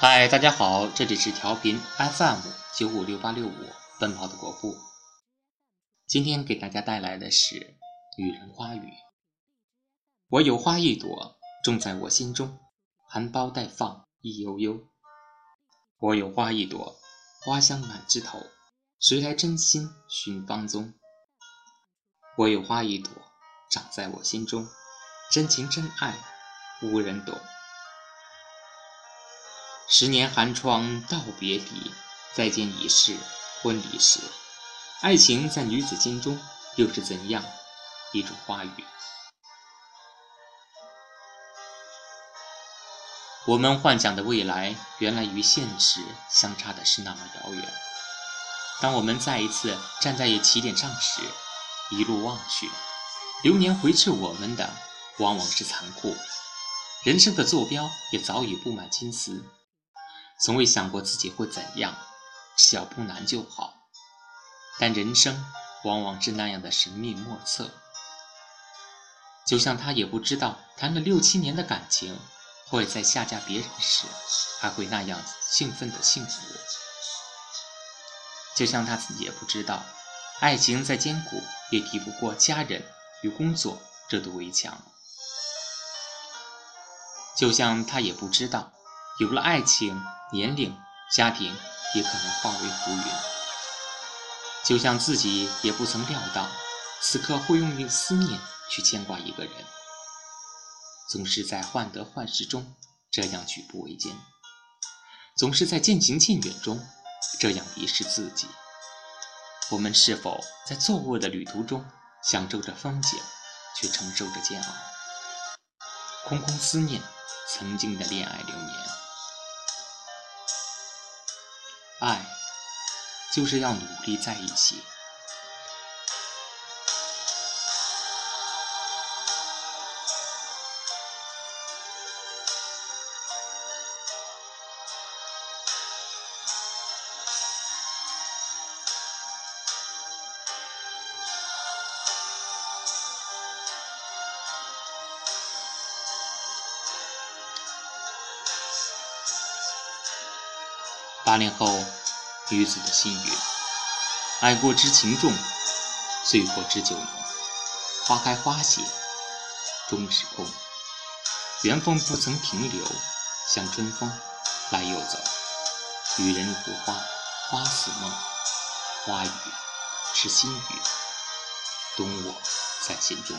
嗨，大家好，这里是调频 FM 九五六八六五奔跑的国步。今天给大家带来的是《女人花语》。我有花一朵，种在我心中，含苞待放，意悠悠。我有花一朵，花香满枝头，谁来真心寻芳踪？我有花一朵，长在我心中，真情真爱，无人懂。十年寒窗道别离，再见已是婚礼时。爱情在女子心中又是怎样一种花语？我们幻想的未来，原来与现实相差的是那么遥远。当我们再一次站在起点上时，一路望去，流年回斥我们的往往是残酷。人生的坐标也早已布满金丝。从未想过自己会怎样，只要不难就好。但人生往往是那样的神秘莫测，就像他也不知道谈了六七年的感情，会在下嫁别人时还会那样兴奋的幸福。就像他自己也不知道，爱情再坚固也抵不过家人与工作这堵围墙。就像他也不知道，有了爱情。年龄、家庭也可能化为浮云，就像自己也不曾料到，此刻会用思念去牵挂一个人，总是在患得患失中这样举步维艰，总是在渐行渐远中这样迷失自己。我们是否在错误的旅途中享受着风景，却承受着煎熬？空空思念曾经的恋爱流年。就是要努力在一起。八零后女子的心语：爱过知情重，醉过知酒浓。花开花谢终是空，缘分不曾停留，像春风来又走。与人如花，花似梦，花语是心语，懂我在心中。